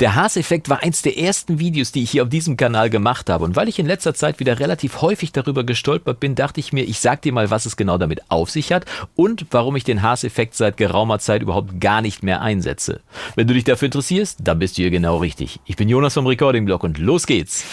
Der Haas-Effekt war eins der ersten Videos, die ich hier auf diesem Kanal gemacht habe. Und weil ich in letzter Zeit wieder relativ häufig darüber gestolpert bin, dachte ich mir, ich sag dir mal, was es genau damit auf sich hat und warum ich den Haas-Effekt seit geraumer Zeit überhaupt gar nicht mehr einsetze. Wenn du dich dafür interessierst, dann bist du hier genau richtig. Ich bin Jonas vom Recording Blog und los geht's.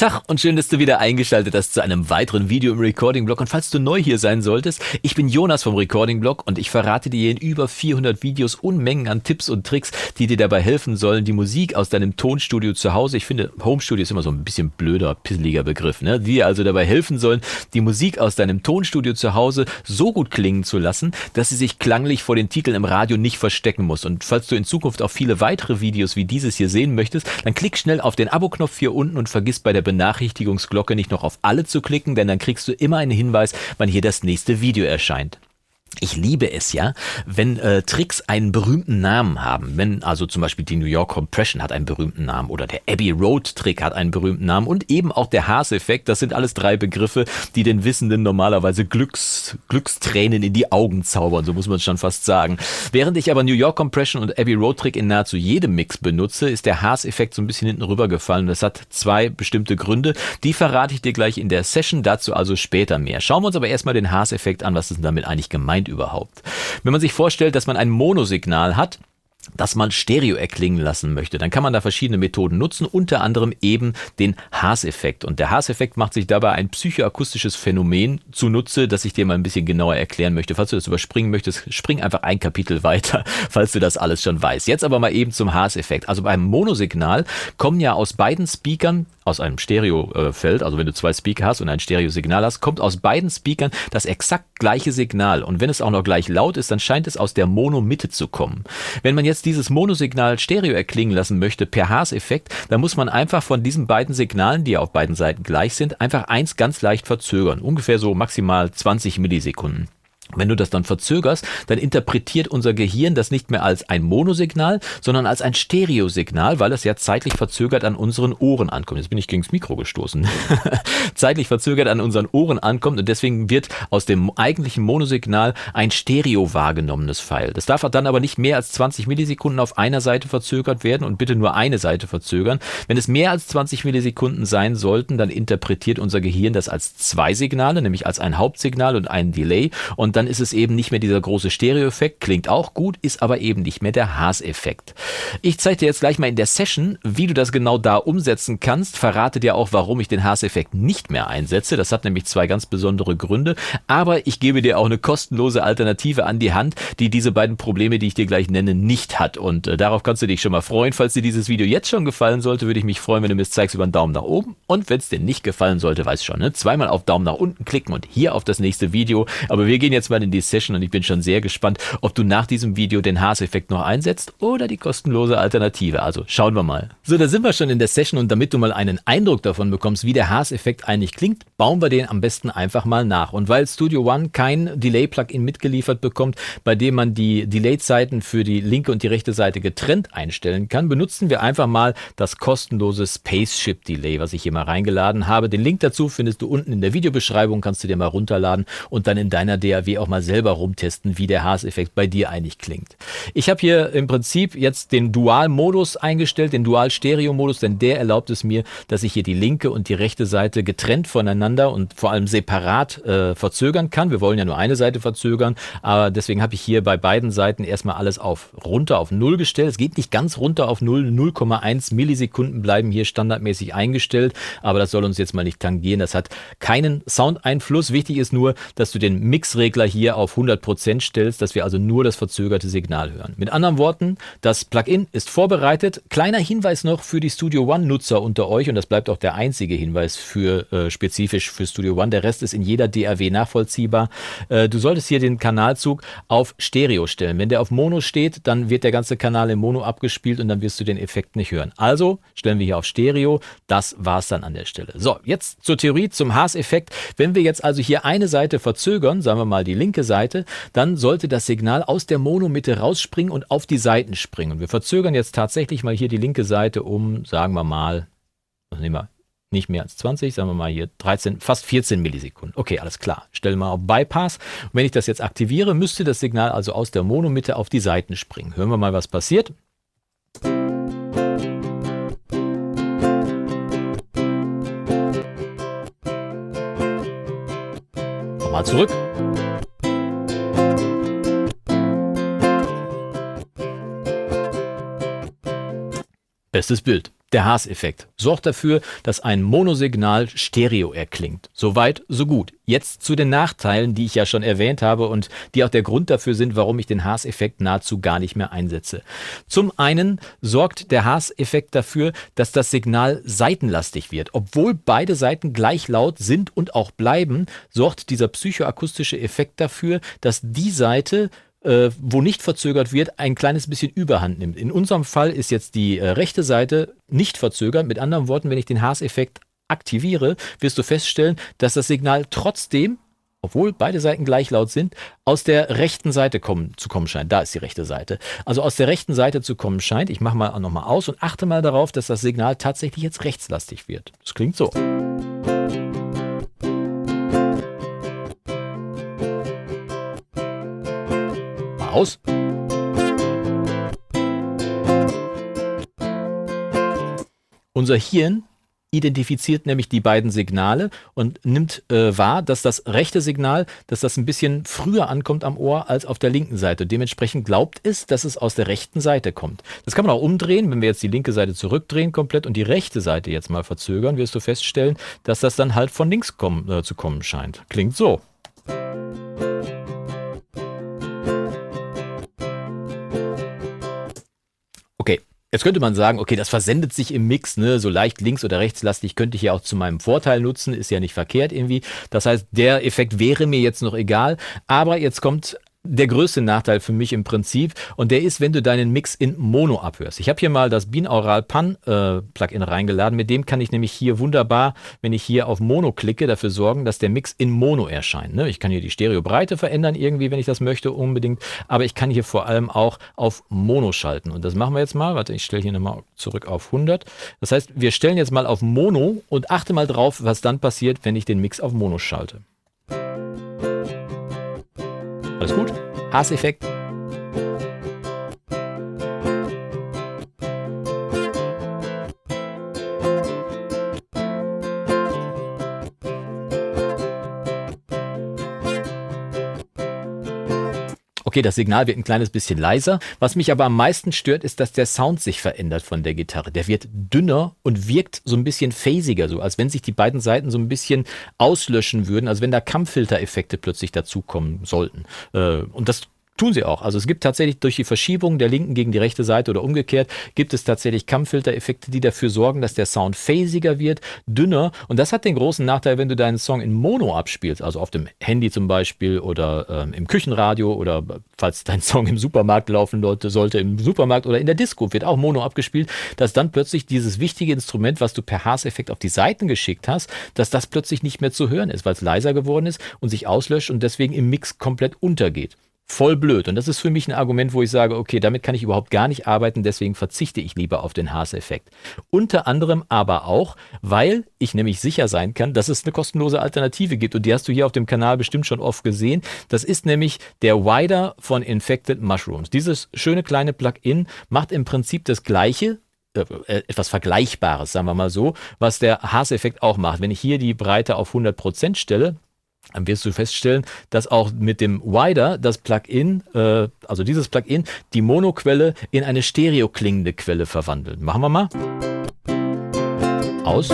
Tag und schön, dass du wieder eingeschaltet hast zu einem weiteren Video im Recording Blog. Und falls du neu hier sein solltest, ich bin Jonas vom Recording Blog und ich verrate dir in über 400 Videos Unmengen an Tipps und Tricks, die dir dabei helfen sollen, die Musik aus deinem Tonstudio zu Hause, ich finde Homestudio ist immer so ein bisschen blöder, pisseliger Begriff, ne? die dir also dabei helfen sollen, die Musik aus deinem Tonstudio zu Hause so gut klingen zu lassen, dass sie sich klanglich vor den Titeln im Radio nicht verstecken muss. Und falls du in Zukunft auch viele weitere Videos wie dieses hier sehen möchtest, dann klick schnell auf den Abo-Knopf hier unten und vergiss bei der Benachrichtigungsglocke nicht noch auf alle zu klicken, denn dann kriegst du immer einen Hinweis, wann hier das nächste Video erscheint. Ich liebe es ja, wenn äh, Tricks einen berühmten Namen haben. Wenn also zum Beispiel die New York Compression hat einen berühmten Namen oder der Abbey Road Trick hat einen berühmten Namen und eben auch der Haas-Effekt. Das sind alles drei Begriffe, die den Wissenden normalerweise Glücks, Glückstränen in die Augen zaubern, so muss man es schon fast sagen. Während ich aber New York Compression und Abbey Road Trick in nahezu jedem Mix benutze, ist der Haas-Effekt so ein bisschen hinten rübergefallen. Das hat zwei bestimmte Gründe. Die verrate ich dir gleich in der Session, dazu also später mehr. Schauen wir uns aber erstmal den Haas-Effekt an. Was ist denn damit eigentlich gemeint? Meint überhaupt? Wenn man sich vorstellt, dass man ein Monosignal hat, das man Stereo erklingen lassen möchte, dann kann man da verschiedene Methoden nutzen, unter anderem eben den Haas-Effekt. Und der Haas-Effekt macht sich dabei ein psychoakustisches Phänomen zunutze, das ich dir mal ein bisschen genauer erklären möchte. Falls du das überspringen möchtest, spring einfach ein Kapitel weiter, falls du das alles schon weißt. Jetzt aber mal eben zum Haas-Effekt. Also beim Monosignal kommen ja aus beiden Speakern aus einem Stereofeld, also wenn du zwei Speaker hast und ein Stereosignal hast, kommt aus beiden Speakern das exakt gleiche Signal. Und wenn es auch noch gleich laut ist, dann scheint es aus der Mono-Mitte zu kommen. Wenn man jetzt dieses Monosignal Stereo erklingen lassen möchte per Haas-Effekt, dann muss man einfach von diesen beiden Signalen, die ja auf beiden Seiten gleich sind, einfach eins ganz leicht verzögern. Ungefähr so maximal 20 Millisekunden. Wenn du das dann verzögerst, dann interpretiert unser Gehirn das nicht mehr als ein Monosignal, sondern als ein Stereosignal, weil es ja zeitlich verzögert an unseren Ohren ankommt. Jetzt bin ich gegens Mikro gestoßen. zeitlich verzögert an unseren Ohren ankommt und deswegen wird aus dem eigentlichen Monosignal ein Stereo wahrgenommenes Pfeil. Das darf dann aber nicht mehr als 20 Millisekunden auf einer Seite verzögert werden und bitte nur eine Seite verzögern. Wenn es mehr als 20 Millisekunden sein sollten, dann interpretiert unser Gehirn das als zwei Signale, nämlich als ein Hauptsignal und ein Delay und dann ist es eben nicht mehr dieser große Stereo-Effekt, klingt auch gut, ist aber eben nicht mehr der Haas-Effekt. Ich zeige dir jetzt gleich mal in der Session, wie du das genau da umsetzen kannst, verrate dir auch, warum ich den Haas-Effekt nicht mehr einsetze. Das hat nämlich zwei ganz besondere Gründe, aber ich gebe dir auch eine kostenlose Alternative an die Hand, die diese beiden Probleme, die ich dir gleich nenne, nicht hat. Und äh, darauf kannst du dich schon mal freuen. Falls dir dieses Video jetzt schon gefallen sollte, würde ich mich freuen, wenn du mir es zeigst über einen Daumen nach oben. Und wenn es dir nicht gefallen sollte, weißt schon, ne? zweimal auf Daumen nach unten klicken und hier auf das nächste Video. Aber wir gehen jetzt mal in die Session und ich bin schon sehr gespannt, ob du nach diesem Video den Haas-Effekt noch einsetzt oder die kostenlose Alternative. Also schauen wir mal. So, da sind wir schon in der Session und damit du mal einen Eindruck davon bekommst, wie der Haas-Effekt eigentlich klingt, bauen wir den am besten einfach mal nach. Und weil Studio One kein Delay-Plugin mitgeliefert bekommt, bei dem man die Delay-Zeiten für die linke und die rechte Seite getrennt einstellen kann, benutzen wir einfach mal das kostenlose Spaceship Delay, was ich hier mal reingeladen habe. Den Link dazu findest du unten in der Videobeschreibung, kannst du dir mal runterladen und dann in deiner DAW auch mal selber rumtesten, wie der Haas-Effekt bei dir eigentlich klingt. Ich habe hier im Prinzip jetzt den Dual-Modus eingestellt, den Dual-Stereo-Modus, denn der erlaubt es mir, dass ich hier die linke und die rechte Seite getrennt voneinander und vor allem separat äh, verzögern kann. Wir wollen ja nur eine Seite verzögern, aber deswegen habe ich hier bei beiden Seiten erstmal alles auf runter auf 0 gestellt. Es geht nicht ganz runter auf 0, 0,1 Millisekunden bleiben hier standardmäßig eingestellt, aber das soll uns jetzt mal nicht tangieren. Das hat keinen Soundeinfluss. Wichtig ist nur, dass du den Mixregler hier auf auf 100% stellst, dass wir also nur das verzögerte Signal hören. Mit anderen Worten, das Plugin ist vorbereitet. Kleiner Hinweis noch für die Studio One Nutzer unter euch und das bleibt auch der einzige Hinweis für äh, spezifisch für Studio One. Der Rest ist in jeder DAW nachvollziehbar. Äh, du solltest hier den Kanalzug auf Stereo stellen. Wenn der auf Mono steht, dann wird der ganze Kanal im Mono abgespielt und dann wirst du den Effekt nicht hören. Also stellen wir hier auf Stereo. Das war's dann an der Stelle. So, jetzt zur Theorie, zum Haas-Effekt. Wenn wir jetzt also hier eine Seite verzögern, sagen wir mal die linke Seite, dann sollte das Signal aus der Monomitte rausspringen und auf die Seiten springen. wir verzögern jetzt tatsächlich mal hier die linke Seite um, sagen wir mal, was nehmen wir, nicht mehr als 20, sagen wir mal hier 13, fast 14 Millisekunden. Okay, alles klar. Stellen wir auf Bypass. Und wenn ich das jetzt aktiviere, müsste das Signal also aus der Monomitte auf die Seiten springen. Hören wir mal, was passiert. Nochmal zurück. Bestes Bild. Der Haas-Effekt sorgt dafür, dass ein Monosignal stereo erklingt. Soweit, so gut. Jetzt zu den Nachteilen, die ich ja schon erwähnt habe und die auch der Grund dafür sind, warum ich den Haas-Effekt nahezu gar nicht mehr einsetze. Zum einen sorgt der Haas-Effekt dafür, dass das Signal seitenlastig wird. Obwohl beide Seiten gleich laut sind und auch bleiben, sorgt dieser psychoakustische Effekt dafür, dass die Seite äh, wo nicht verzögert wird, ein kleines bisschen Überhand nimmt. In unserem Fall ist jetzt die äh, rechte Seite nicht verzögert. Mit anderen Worten, wenn ich den Haas-Effekt aktiviere, wirst du feststellen, dass das Signal trotzdem, obwohl beide Seiten gleich laut sind, aus der rechten Seite kommen, zu kommen scheint. Da ist die rechte Seite. Also aus der rechten Seite zu kommen scheint. Ich mache mal nochmal aus und achte mal darauf, dass das Signal tatsächlich jetzt rechtslastig wird. Das klingt so. Aus. Unser Hirn identifiziert nämlich die beiden Signale und nimmt äh, wahr, dass das rechte Signal, dass das ein bisschen früher ankommt am Ohr als auf der linken Seite. Dementsprechend glaubt es, dass es aus der rechten Seite kommt. Das kann man auch umdrehen. Wenn wir jetzt die linke Seite zurückdrehen komplett und die rechte Seite jetzt mal verzögern, wirst du feststellen, dass das dann halt von links kommen, äh, zu kommen scheint. Klingt so. Jetzt könnte man sagen, okay, das versendet sich im Mix, ne, so leicht links- oder rechtslastig könnte ich ja auch zu meinem Vorteil nutzen, ist ja nicht verkehrt irgendwie. Das heißt, der Effekt wäre mir jetzt noch egal. Aber jetzt kommt der größte Nachteil für mich im Prinzip und der ist, wenn du deinen Mix in Mono abhörst. Ich habe hier mal das Binaural Pan äh, Plugin reingeladen, mit dem kann ich nämlich hier wunderbar, wenn ich hier auf Mono klicke, dafür sorgen, dass der Mix in Mono erscheint. Ne? Ich kann hier die Stereobreite verändern irgendwie, wenn ich das möchte unbedingt, aber ich kann hier vor allem auch auf Mono schalten und das machen wir jetzt mal. Warte, ich stelle hier nochmal zurück auf 100. Das heißt, wir stellen jetzt mal auf Mono und achte mal drauf, was dann passiert, wenn ich den Mix auf Mono schalte. Alles gut? Hasseffekt. Okay, das Signal wird ein kleines bisschen leiser. Was mich aber am meisten stört, ist, dass der Sound sich verändert von der Gitarre. Der wird dünner und wirkt so ein bisschen phasiger, so als wenn sich die beiden Seiten so ein bisschen auslöschen würden, als wenn da Kampffiltereffekte plötzlich dazukommen sollten. Äh, und das Tun sie auch. Also es gibt tatsächlich durch die Verschiebung der linken gegen die rechte Seite oder umgekehrt, gibt es tatsächlich Kammfiltereffekte, die dafür sorgen, dass der Sound phasiger wird, dünner. Und das hat den großen Nachteil, wenn du deinen Song in Mono abspielst, also auf dem Handy zum Beispiel oder ähm, im Küchenradio oder falls dein Song im Supermarkt laufen sollte, im Supermarkt oder in der Disco wird auch Mono abgespielt, dass dann plötzlich dieses wichtige Instrument, was du per Haas-Effekt auf die Seiten geschickt hast, dass das plötzlich nicht mehr zu hören ist, weil es leiser geworden ist und sich auslöscht und deswegen im Mix komplett untergeht voll blöd. Und das ist für mich ein Argument, wo ich sage, okay, damit kann ich überhaupt gar nicht arbeiten, deswegen verzichte ich lieber auf den Haas-Effekt. Unter anderem aber auch, weil ich nämlich sicher sein kann, dass es eine kostenlose Alternative gibt. Und die hast du hier auf dem Kanal bestimmt schon oft gesehen. Das ist nämlich der Wider von Infected Mushrooms. Dieses schöne kleine Plugin macht im Prinzip das gleiche, äh, äh, etwas Vergleichbares, sagen wir mal so, was der Haas-Effekt auch macht. Wenn ich hier die Breite auf 100% stelle, dann wirst du feststellen, dass auch mit dem Wider das Plugin, äh, also dieses Plugin, die Monoquelle in eine stereo klingende Quelle verwandelt. Machen wir mal. Aus.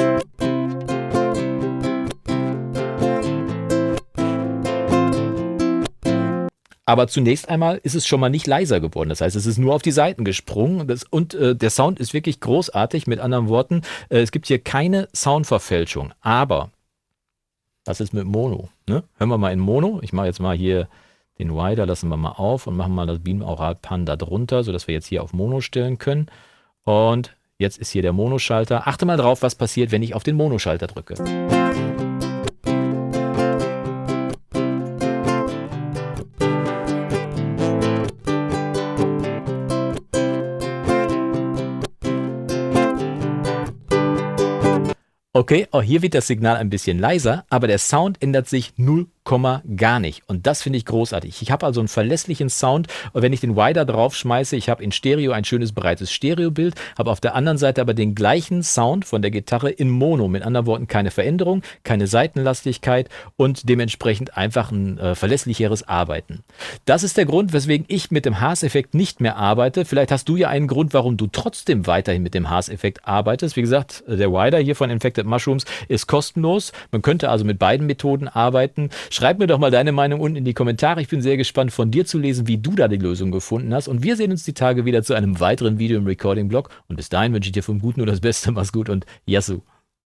Aber zunächst einmal ist es schon mal nicht leiser geworden. Das heißt, es ist nur auf die Seiten gesprungen. Das, und äh, der Sound ist wirklich großartig. Mit anderen Worten, äh, es gibt hier keine Soundverfälschung. Aber was ist mit Mono? Ne? Hören wir mal in Mono. Ich mache jetzt mal hier den Wider, lassen wir mal auf und machen mal das Beam Aural Pan da drunter, sodass wir jetzt hier auf Mono stellen können. Und jetzt ist hier der Mono-Schalter. Achte mal drauf, was passiert, wenn ich auf den Mono-Schalter drücke. Okay, auch hier wird das Signal ein bisschen leiser, aber der Sound ändert sich 0 gar nicht. Und das finde ich großartig. Ich habe also einen verlässlichen Sound. Und wenn ich den Wider draufschmeiße, ich habe in Stereo ein schönes breites Stereobild, habe auf der anderen Seite aber den gleichen Sound von der Gitarre in Mono. Mit anderen Worten, keine Veränderung, keine Seitenlastigkeit und dementsprechend einfach ein äh, verlässlicheres Arbeiten. Das ist der Grund, weswegen ich mit dem Haas-Effekt nicht mehr arbeite. Vielleicht hast du ja einen Grund, warum du trotzdem weiterhin mit dem Haas-Effekt arbeitest. Wie gesagt, der Wider hier von Infected Mushrooms ist kostenlos. Man könnte also mit beiden Methoden arbeiten. Schreib mir doch mal deine Meinung unten in die Kommentare. Ich bin sehr gespannt von dir zu lesen, wie du da die Lösung gefunden hast. Und wir sehen uns die Tage wieder zu einem weiteren Video im Recording-Blog. Und bis dahin wünsche ich dir vom Guten nur das Beste. Mach's gut und Yassou.